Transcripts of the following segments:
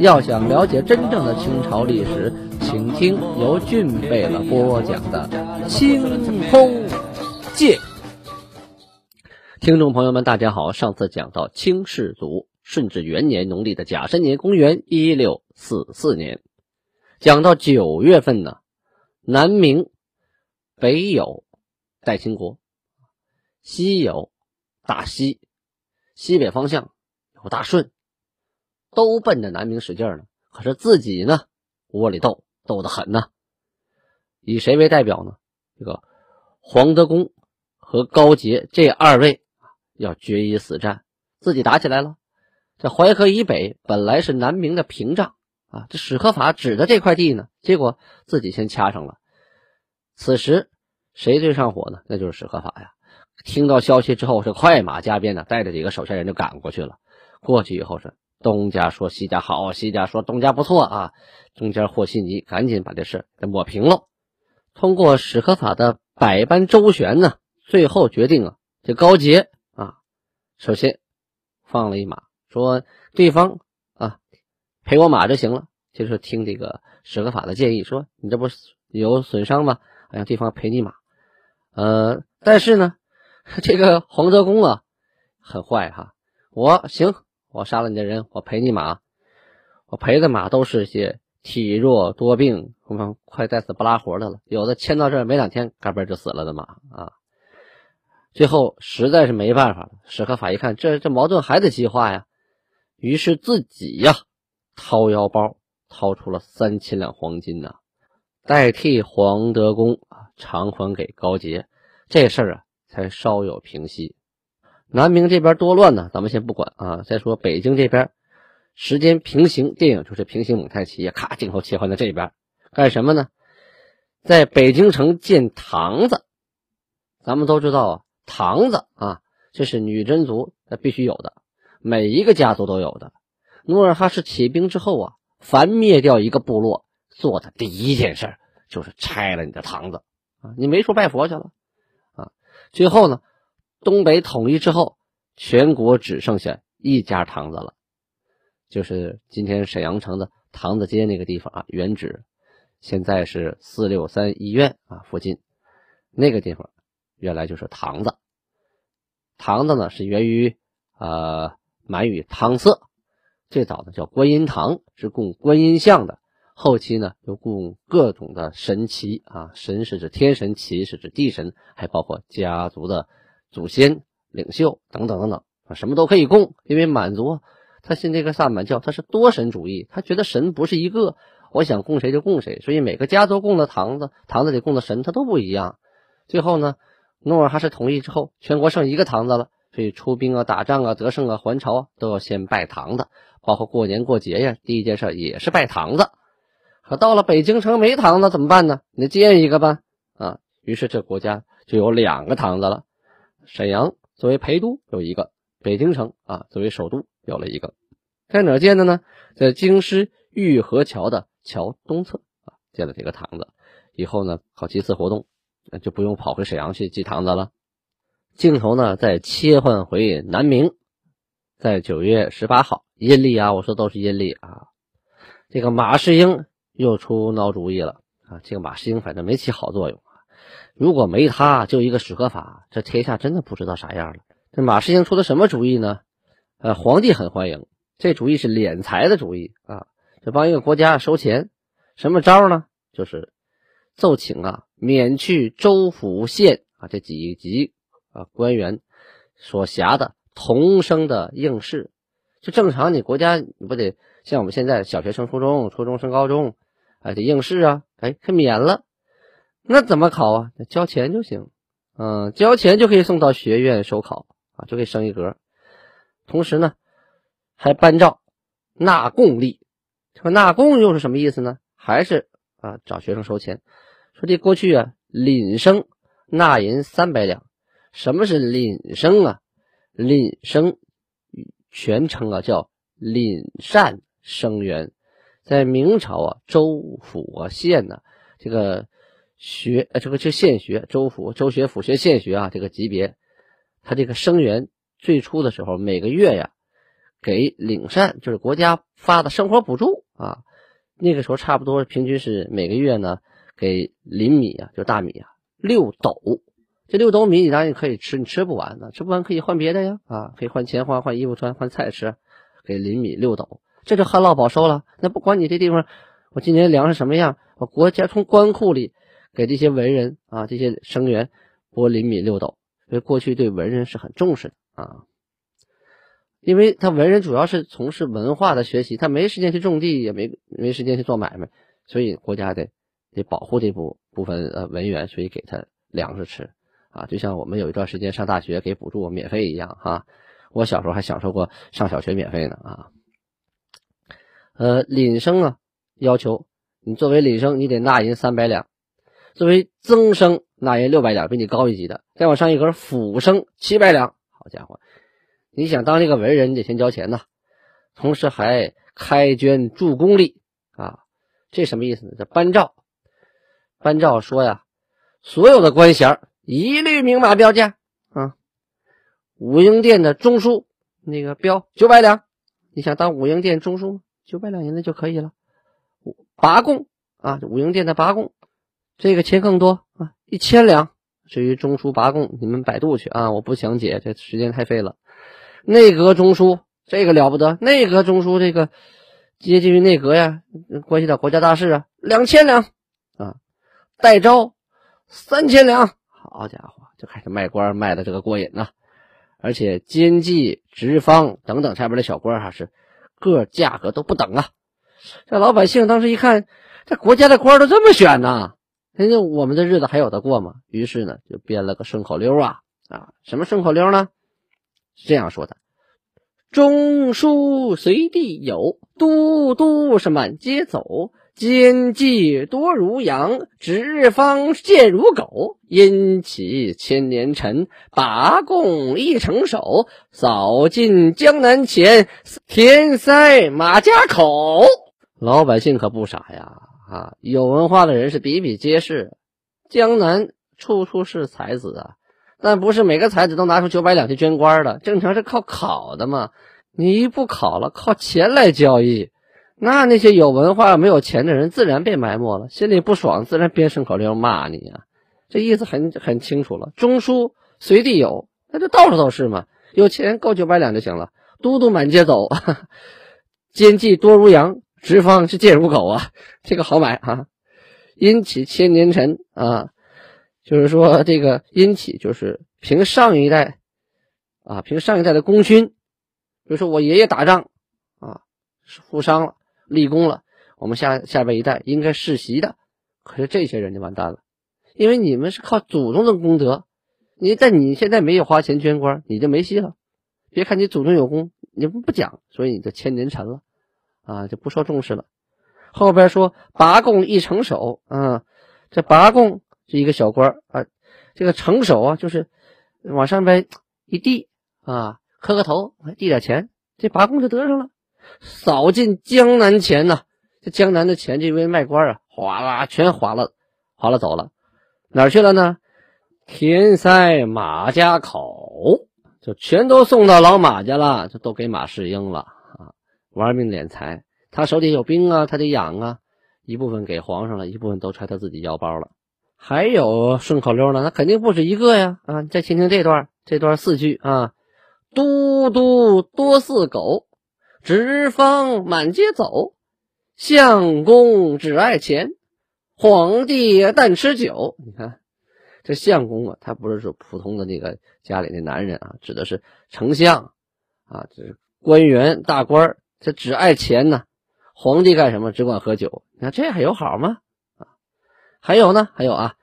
要想了解真正的清朝历史，请听由俊贝勒播讲的《清空界》。听众朋友们，大家好。上次讲到清世祖顺治元年农历的甲申年，公元一六四四年，讲到九月份呢，南明北有代清国，西有大西，西北方向有大顺。都奔着南明使劲呢，可是自己呢窝里斗，斗得很呢。以谁为代表呢？这个黄德功和高杰这二位要决一死战，自己打起来了。这淮河以北本来是南明的屏障啊，这史可法指的这块地呢，结果自己先掐上了。此时谁最上火呢？那就是史可法呀。听到消息之后是快马加鞭的，带着几个手下人就赶过去了。过去以后是。东家说西家好，西家说东家不错啊。中间和稀泥，赶紧把这事给抹平了。通过史可法的百般周旋呢，最后决定啊，这高杰啊，首先放了一马，说对方啊赔我马就行了。就是听这个史可法的建议，说你这不有损伤吗？让对方赔你马。呃，但是呢，这个黄德功啊很坏哈，我行。我杀了你的人，我赔你马。我赔的马都是些体弱多病、快带死不拉活的了。有的牵到这没两天，嘎嘣就死了的马啊。最后实在是没办法了，史可法一看，这这矛盾还得激化呀，于是自己呀掏腰包，掏出了三千两黄金呐，代替黄德功啊偿还给高杰。这事啊才稍有平息。南明这边多乱呢，咱们先不管啊。再说北京这边，时间平行，电影就是平行蒙太奇，咔，镜头切换到这边干什么呢？在北京城建堂子。咱们都知道啊，堂子啊，这是女真族那必须有的，每一个家族都有的。努尔哈赤起兵之后啊，凡灭掉一个部落，做的第一件事就是拆了你的堂子啊，你没处拜佛去了啊。最后呢？东北统一之后，全国只剩下一家堂子了，就是今天沈阳城的堂子街那个地方啊，原址现在是四六三医院啊附近，那个地方原来就是堂子。堂子呢是源于呃满语汤色，最早呢叫观音堂，是供观音像的，后期呢又供各种的神奇啊，神是指天神，奇是指地神，还包括家族的。祖先、领袖等等等等啊，什么都可以供，因为满族他信这个萨满教，他是多神主义，他觉得神不是一个，我想供谁就供谁，所以每个家族供的堂子，堂子里供的神他都不一样。最后呢，努尔哈赤同意之后，全国剩一个堂子了，所以出兵啊、打仗啊、得胜啊、还朝啊，都要先拜堂子，包括过年过节呀，第一件事也是拜堂子。可到了北京城没堂子怎么办呢？你建一个吧啊，于是这国家就有两个堂子了。沈阳作为陪都有一个，北京城啊作为首都有了一个，在哪建的呢？在京师玉河桥的桥东侧啊建了这个堂子。以后呢搞祭祀活动，就不用跑回沈阳去祭堂子了。镜头呢再切换回南明，在九月十八号阴历啊，我说都是阴历啊。这个马士英又出孬主意了啊！这个马士英反正没起好作用。如果没他，就一个史可法，这天下真的不知道啥样了。这马士英出的什么主意呢？呃，皇帝很欢迎，这主意是敛财的主意啊，这帮一个国家收钱，什么招呢？就是奏请啊，免去州府县啊这几级啊官员所辖的童生的应试。就正常，你国家你不得像我们现在小学升初中，初中升高中，啊得应试啊，哎，可免了。那怎么考啊？交钱就行，嗯，交钱就可以送到学院收考啊，就可以升一格。同时呢，还颁诏纳贡令，这个纳贡又是什么意思呢？还是啊找学生收钱，说这过去啊廪生纳银三百两。什么是廪生啊？廪生全称啊叫廪善生源，在明朝啊州府啊县呢这个学呃这个就县学州府州学府学县学啊这个级别，他这个生源最初的时候每个月呀给廪善就是国家发的生活补助啊，那个时候差不多平均是每个月呢给林米啊就大米啊六斗。这六斗米你当然可以吃，你吃不完的，吃不完可以换别的呀，啊，可以换钱换换衣服穿换菜吃，给林米六斗，这就旱涝保收了。那不管你这地方，我今年粮食什么样，我国家从官库里给这些文人啊这些生员拨邻米六斗，所以过去对文人是很重视的啊，因为他文人主要是从事文化的学习，他没时间去种地，也没没时间去做买卖，所以国家得得保护这部部分呃文员，所以给他粮食吃。啊，就像我们有一段时间上大学给补助免费一样哈，我小时候还享受过上小学免费呢啊。呃，廪生啊，要求你作为廪生，你得纳银三百两；作为曾生，那也六百两，比你高一级的。再往上一格，府生七百两。好家伙，你想当这个文人，你得先交钱呐，同时还开捐助功力啊。这什么意思呢？这班诏，班诏说呀，所有的官衔一律明码标价啊！武英殿的中书那个标九百两，你想当武英殿中书，九百两银子就可以了。拔贡啊，武英殿的拔贡，这个钱更多啊，一千两。至于中书拔贡，你们百度去啊，我不详解，这时间太费了。内阁中书这个了不得，内阁中书这个接近于内阁呀，关系到国家大事啊，两千两啊。代招三千两。好家伙，就开始卖官卖的这个过瘾呐！而且监记、直方等等下边的小官哈是各价格都不等啊！这老百姓当时一看，这国家的官都这么选呐，人家我们的日子还有的过吗？于是呢，就编了个顺口溜啊啊！什么顺口溜呢？是这样说的：中书随地有，都督是满街走。奸计多如羊，直方见如狗。因起千年尘，拔贡一成手。扫尽江南钱，填塞马家口。老百姓可不傻呀！啊，有文化的人是比比皆是。江南处处是才子啊，但不是每个才子都拿出九百两去捐官的。正常是靠考的嘛，你一不考了，靠钱来交易。那那些有文化没有钱的人自然被埋没了，心里不爽，自然编顺口溜骂你啊。这意思很很清楚了。中书随地有，那就到处都是嘛。有钱够九百两就行了。都督满街走，奸计多如羊，直方是贱如狗啊。这个好买啊。阴起千年尘啊，就是说这个阴起就是凭上一代啊，凭上一代的功勋，比如说我爷爷打仗啊，负伤了。立功了，我们下下边一代应该世袭的，可是这些人就完蛋了，因为你们是靠祖宗的功德，你在你现在没有花钱捐官，你就没戏了。别看你祖宗有功，你不不讲，所以你就千年沉了，啊，就不受重视了。后边说拔贡一成首，啊，这拔贡是一个小官啊，这个成首啊，就是往上边一递啊，磕个头，递点钱，这拔贡就得上了。扫尽江南钱呐，这江南的钱就因为卖官啊，哗啦全划了，划了走了，哪儿去了呢？填塞马家口，就全都送到老马家了，就都给马士英了！玩命敛财，他手底有兵啊，他得养啊，一部分给皇上了，一部分都揣他自己腰包了。还有顺口溜呢，那肯定不止一个呀！啊，再听听这段，这段四句啊：都督多似狗。直方满街走，相公只爱钱，皇帝但吃酒。你看，这相公啊，他不是说普通的那个家里的男人啊，指的是丞相啊，这是官员大官这只爱钱呢。皇帝干什么？只管喝酒。你看这还有好吗？啊，还有呢，还有啊，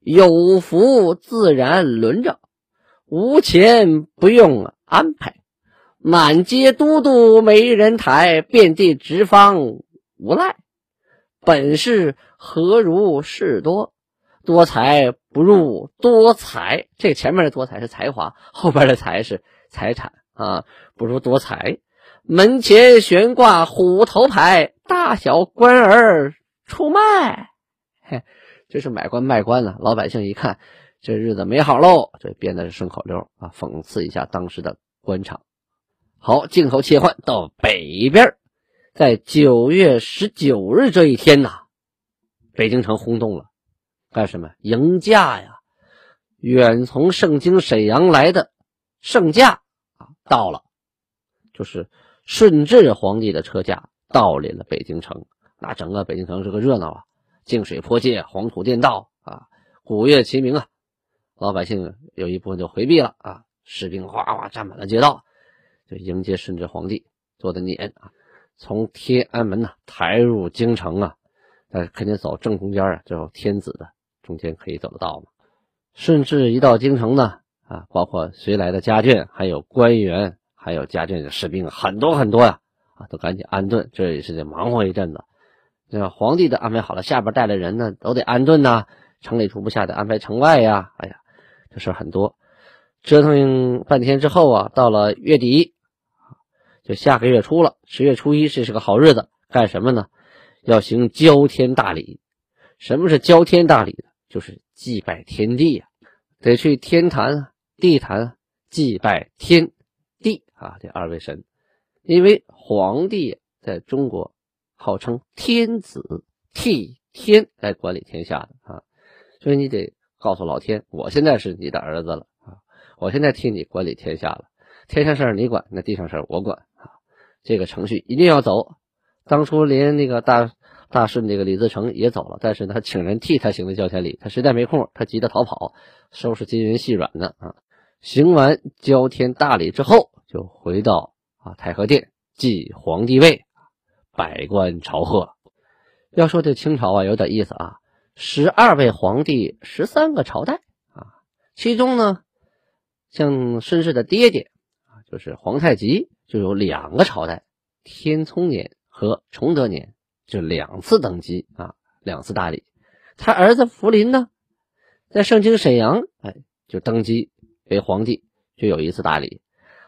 有福自然轮着，无钱不用安排。满街都督没人抬，遍地直方无赖。本事何如事多？多才不入多财。这前面的多财是才华，后边的财是财产啊，不如多财。门前悬挂虎头牌，大小官儿出卖。嘿，这是买官卖官了。老百姓一看，这日子没好喽，这编的是顺口溜啊，讽刺一下当时的官场。好，镜头切换到北边，在九月十九日这一天呐，北京城轰动了。干什么？迎驾呀！远从盛京沈阳来的圣驾啊，到了，就是顺治皇帝的车驾到临了北京城。那整个北京城是个热闹啊，净水泼街，黄土垫道啊，鼓乐齐鸣啊。老百姓有一部分就回避了啊，士兵哗哗站满了街道，就迎接顺治皇帝坐的辇啊，从天安门呐抬入京城啊，呃，肯定走正中间啊，最后天子的。中间可以走得到嘛？顺治一到京城呢，啊，包括随来的家眷，还有官员，还有家眷的士兵，很多很多呀，啊，都赶紧安顿，这也是得忙活一阵子。那皇帝的安排好了，下边带的人呢，都得安顿呐，城里住不下，得安排城外呀。哎呀，这事很多，折腾半天之后啊，到了月底，就下个月初了，十月初一，这是个好日子，干什么呢？要行交天大礼。什么是交天大礼？就是祭拜天地呀，得去天坛、地坛祭拜天帝啊这二位神，因为皇帝在中国号称天子，替天来管理天下的啊，所以你得告诉老天，我现在是你的儿子了啊，我现在替你管理天下了，天上事儿你管，那地上事儿我管啊，这个程序一定要走。当初连那个大。大顺这个李自成也走了，但是他请人替他行的交天礼，他实在没空，他急着逃跑，收拾金银细软呢啊。行完交天大礼之后，就回到啊太和殿祭皇帝位，百官朝贺。要说这清朝啊，有点意思啊，十二位皇帝，十三个朝代啊，其中呢，像顺治的爹爹啊，就是皇太极，就有两个朝代，天聪年和崇德年。就两次登基啊，两次大礼。他儿子福临呢，在盛京沈阳，哎，就登基给皇帝，就有一次大礼。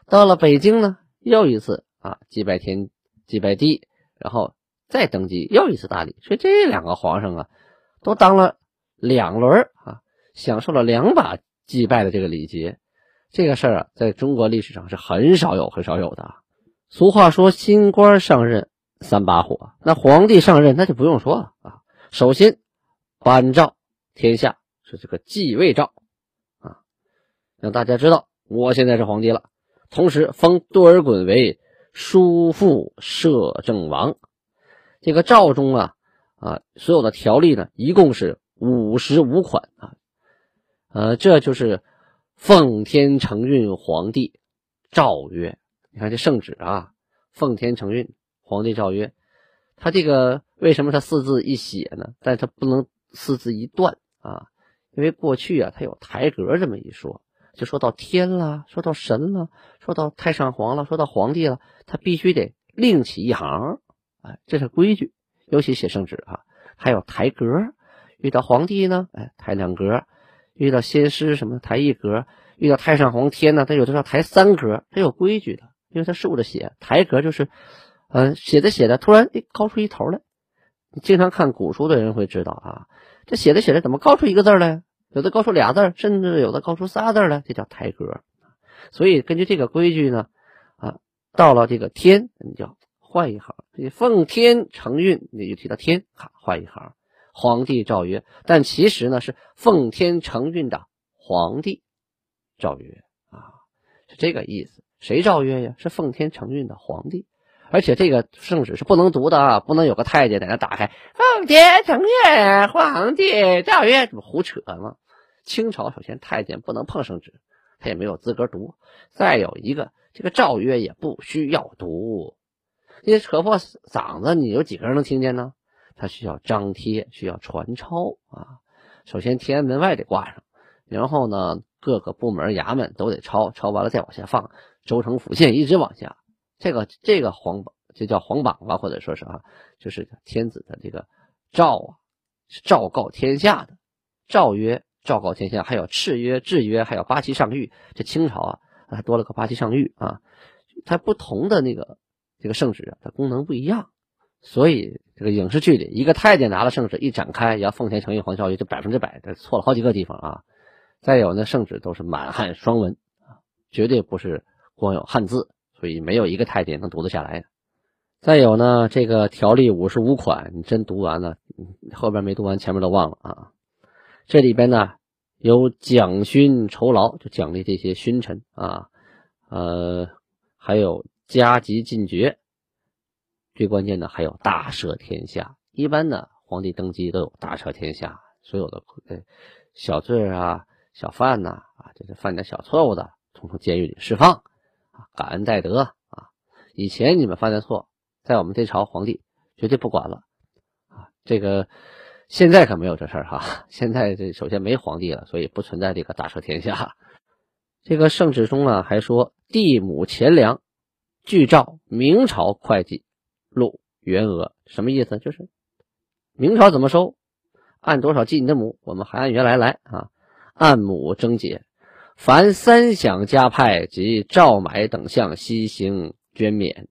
到了北京呢，又一次啊，祭拜天，祭拜地，然后再登基，又一次大礼。所以这两个皇上啊，都当了两轮啊，享受了两把祭拜的这个礼节。这个事儿啊，在中国历史上是很少有、很少有的。俗话说，新官上任。三把火，那皇帝上任那就不用说了啊。首先颁诏天下是这个继位诏，让大家知道我现在是皇帝了。同时封多尔衮为叔父摄政王。这个诏中啊啊，所有的条例呢，一共是五十五款啊。呃，这就是奉天承运皇帝诏曰。你看这圣旨啊，奉天承运。皇帝诏曰：“他这个为什么他四字一写呢？但他不能四字一断啊，因为过去啊，他有台格这么一说，就说到天了，说到神了，说到太上皇了，说到皇帝了，他必须得另起一行，哎，这是规矩。尤其写圣旨啊，还有抬格，遇到皇帝呢，哎，抬两格；遇到先师什么抬一格；遇到太上皇天呢，他有的要抬三格，他有规矩的，因为他竖着写，抬格就是。”嗯，写着写着，突然哎，高出一头来。你经常看古书的人会知道啊，这写着写着怎么高出一个字来？有的高出俩字，甚至有的高出仨字来，这叫抬格。所以根据这个规矩呢，啊，到了这个天，你就换一行。这奉天承运，你就提到天，哈，换一行。皇帝诏曰，但其实呢是奉天承运的皇帝诏曰啊，是这个意思。谁诏曰呀？是奉天承运的皇帝。而且这个圣旨是不能读的啊，不能有个太监在那打开。奉天承运，皇帝诏曰，这不胡扯吗？清朝首先太监不能碰圣旨，他也没有资格读。再有一个，这个诏曰也不需要读，你扯破嗓子，你有几个人能听见呢？他需要张贴，需要传抄啊。首先天安门外得挂上，然后呢，各个部门衙门都得抄，抄完了再往下放，州城府县一直往下。这个这个皇就叫皇榜吧，或者说是啊，就是天子的这个诏啊，是昭告天下的。诏曰昭告天下，还有敕曰、制曰，还有八旗上谕。这清朝啊，还多了个八旗上谕啊。它不同的那个这个圣旨啊，它功能不一样。所以这个影视剧里，一个太监拿了圣旨一展开，要奉天承运皇诏曰，就百分之百的错了好几个地方啊。再有呢，圣旨都是满汉双文啊，绝对不是光有汉字，所以没有一个太监能读得下来。再有呢，这个条例五十五款，你真读完了，后边没读完，前面都忘了啊。这里边呢有奖勋酬劳，就奖励这些勋臣啊，呃，还有加级进爵。最关键的还有大赦天下。一般呢，皇帝登基都有大赦天下，所有的呃小罪啊、小犯呐啊，就是犯点小错误的，从监狱里释放，感恩戴德啊。以前你们犯的错，在我们这朝皇帝绝对不管了啊。这个现在可没有这事儿哈。现在这首先没皇帝了，所以不存在这个大赦天下。这个圣旨中啊还说，地亩钱粮，据照明朝会计。录原额什么意思？就是明朝怎么收，按多少计你的亩，我们还按原来来啊，按亩征解。凡三饷加派及照买等项，悉行捐免。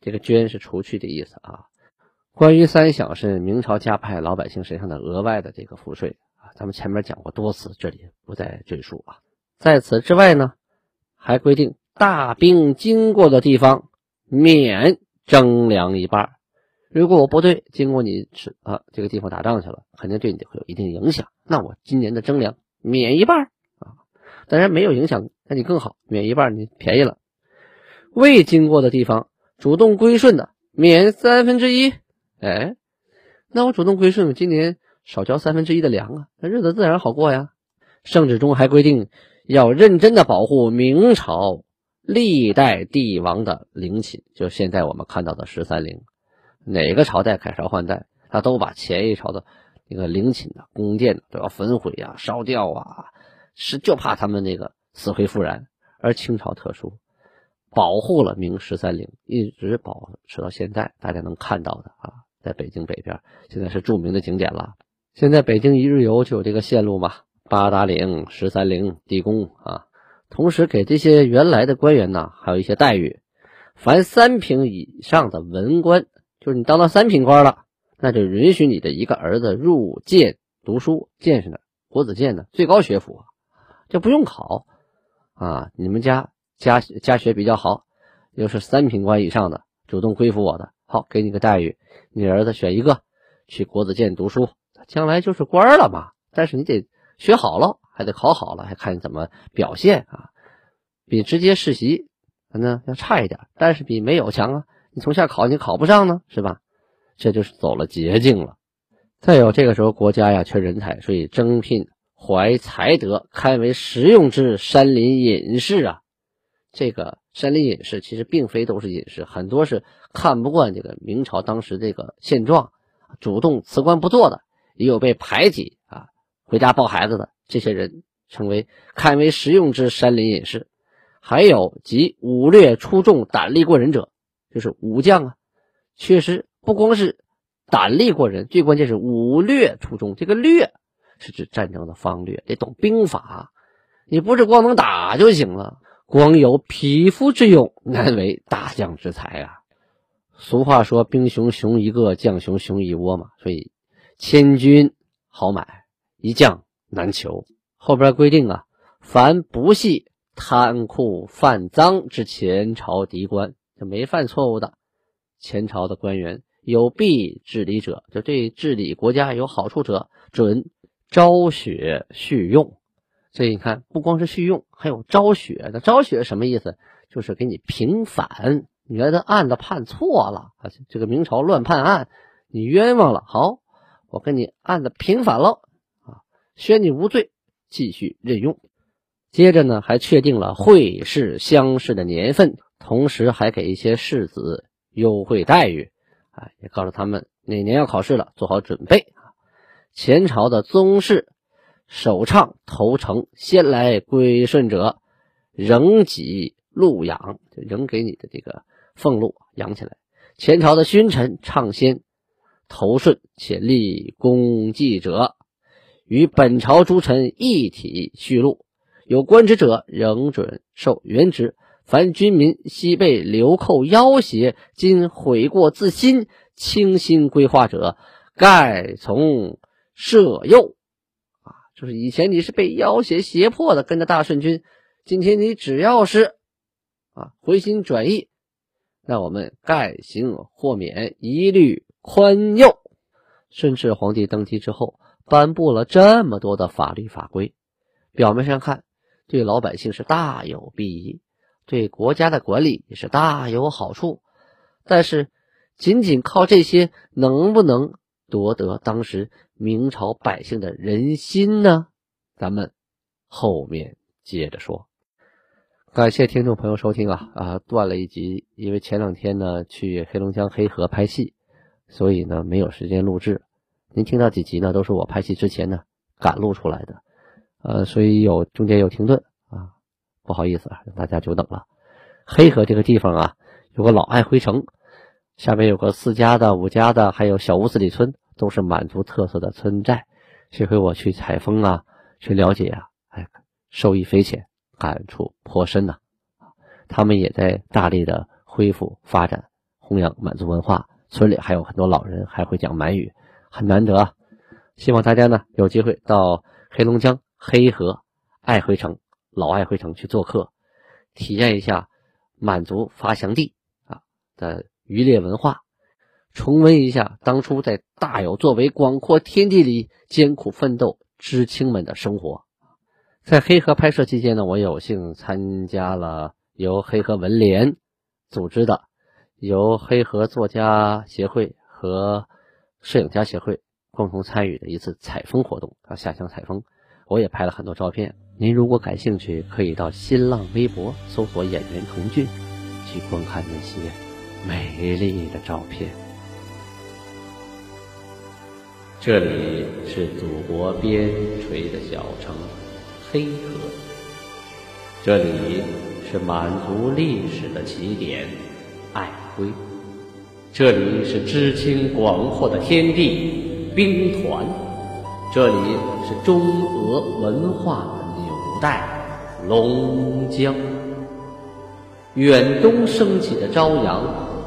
这个捐是除去的意思啊。关于三饷是明朝加派老百姓身上的额外的这个赋税啊，咱们前面讲过多次，这里不再赘述啊。在此之外呢，还规定大兵经过的地方免。征粮一半，如果我部队经过你是啊这个地方打仗去了，肯定对你会有一定影响。那我今年的征粮免一半啊，当然没有影响，那你更好，免一半你便宜了。未经过的地方主动归顺的免三分之一，哎，那我主动归顺，今年少交三分之一的粮啊，那日子自然好过呀。圣旨中还规定要认真的保护明朝。历代帝王的陵寝，就现在我们看到的十三陵，哪个朝代改朝换代，他都把前一朝的那个陵寝的宫殿都要焚毁啊、烧掉啊，是就怕他们那个死灰复燃。而清朝特殊，保护了明十三陵，一直保持到现在，大家能看到的啊，在北京北边，现在是著名的景点了。现在北京一日游就有这个线路嘛，八达岭、十三陵、地宫啊。同时给这些原来的官员呢，还有一些待遇。凡三品以上的文官，就是你当到三品官了，那就允许你的一个儿子入监读书。监是哪？国子监呢？最高学府，就不用考啊。你们家家家学比较好，又是三品官以上的，主动归附我的，好，给你个待遇。你儿子选一个去国子监读书，将来就是官了嘛。但是你得学好了。还得考好了，还看你怎么表现啊！比直接世袭可能要差一点，但是比没有强啊！你从下考你考不上呢，是吧？这就是走了捷径了。再有这个时候国家呀缺人才，所以征聘怀才德、堪为实用之山林隐士啊。这个山林隐士其实并非都是隐士，很多是看不惯这个明朝当时这个现状，主动辞官不做的，也有被排挤啊，回家抱孩子的。这些人成为堪为实用之山林隐士，还有及武略出众、胆力过人者，就是武将啊。确实不光是胆力过人，最关键是武略出众。这个略是指战争的方略，得懂兵法。你不是光能打就行了，光有匹夫之勇，难为大将之才啊。俗话说：“兵熊熊一个，将熊熊一窝”嘛。所以千军好买，一将。难求。后边规定啊，凡不系贪酷犯赃之前朝敌官，就没犯错误的前朝的官员，有弊治理者，就对治理国家有好处者，准昭雪续用。所以你看，不光是续用，还有昭雪。那昭雪什么意思？就是给你平反，你原来案子判错了啊，这个明朝乱判案，你冤枉了。好，我跟你案子平反了。宣你无罪，继续任用。接着呢，还确定了会试乡试的年份，同时还给一些士子优惠待遇。啊，也告诉他们哪年要考试了，做好准备。前朝的宗室首倡投诚，先来归顺者，仍给禄养，仍给你的这个俸禄养起来。前朝的勋臣唱先投顺且立功绩者，与本朝诸臣一体续禄。有官职者仍准受原职。凡军民昔被流寇要挟，今悔过自新，清心归化者，盖从赦宥。就是以前你是被要挟胁迫的，跟着大顺军，今天你只要是啊回心转意，那我们盖行豁免，一律宽宥。顺治皇帝登基之后，颁布了这么多的法律法规，表面上看对老百姓是大有裨益。对国家的管理也是大有好处，但是仅仅靠这些能不能夺得当时明朝百姓的人心呢？咱们后面接着说。感谢听众朋友收听啊啊，断了一集，因为前两天呢去黑龙江黑河拍戏，所以呢没有时间录制。您听到几集呢，都是我拍戏之前呢赶录出来的，呃，所以有中间有停顿啊。不好意思啊，让大家久等了。黑河这个地方啊，有个老爱辉城，下面有个四家的、五家的，还有小屋子里村，都是满族特色的村寨。这回我去采风啊，去了解啊，哎，受益匪浅，感触颇深呐。他们也在大力的恢复发展、弘扬满族文化，村里还有很多老人还会讲满语，很难得。啊。希望大家呢有机会到黑龙江黑河爱辉城。老爱辉城去做客，体验一下满族发祥地啊的渔猎文化，重温一下当初在大有作为广阔天地里艰苦奋斗知青们的生活。在黑河拍摄期间呢，我有幸参加了由黑河文联组织的、由黑河作家协会和摄影家协会共同参与的一次采风活动啊，下乡采风，我也拍了很多照片。您如果感兴趣，可以到新浪微博搜索“演员童俊”，去观看那些美丽的照片。这里是祖国边陲的小城黑河，这里是满族历史的起点爱辉，这里是知青广阔的天地兵团，这里是中俄文化。的纽带龙江，远东升起的朝阳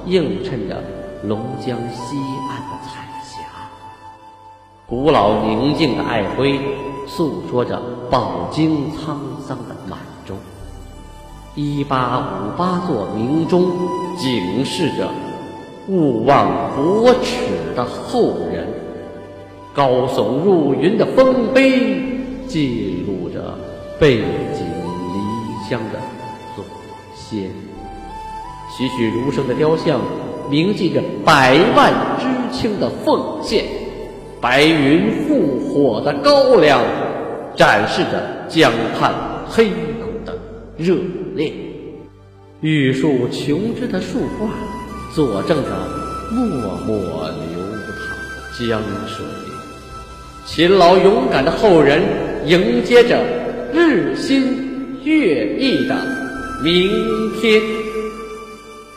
映衬着龙江西岸。古老宁静的爱辉，诉说着饱经沧桑的满洲。一八五八座明钟，警示着勿忘国耻的后人。高耸入云的丰碑，记录着。背井离乡的祖先，栩栩如生的雕像铭记着百万知青的奉献，白云复火的高粱展示着江畔黑口的热烈，玉树琼枝的树画佐证着默默流淌的江水，勤劳勇敢的后人迎接着。日新月异的明天，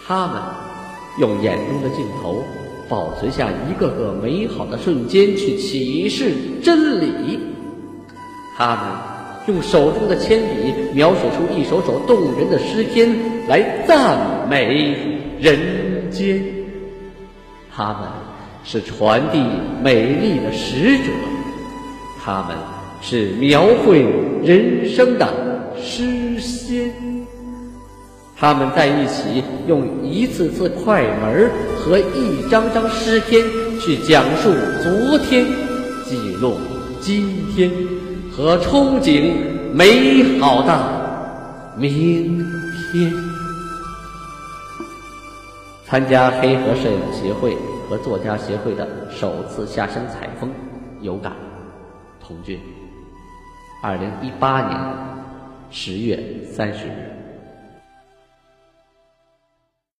他们用眼中的镜头保存下一个个美好的瞬间，去启示真理。他们用手中的铅笔描写出一首首动人的诗篇，来赞美人间。他们是传递美丽的使者，他们。是描绘人生的诗仙，他们在一起用一次次快门和一张张诗篇去讲述昨天，记录今天和憧憬美好的明天。参加黑河摄影协会和作家协会的首次下乡采风，有感童俊。二零一八年十月三十日。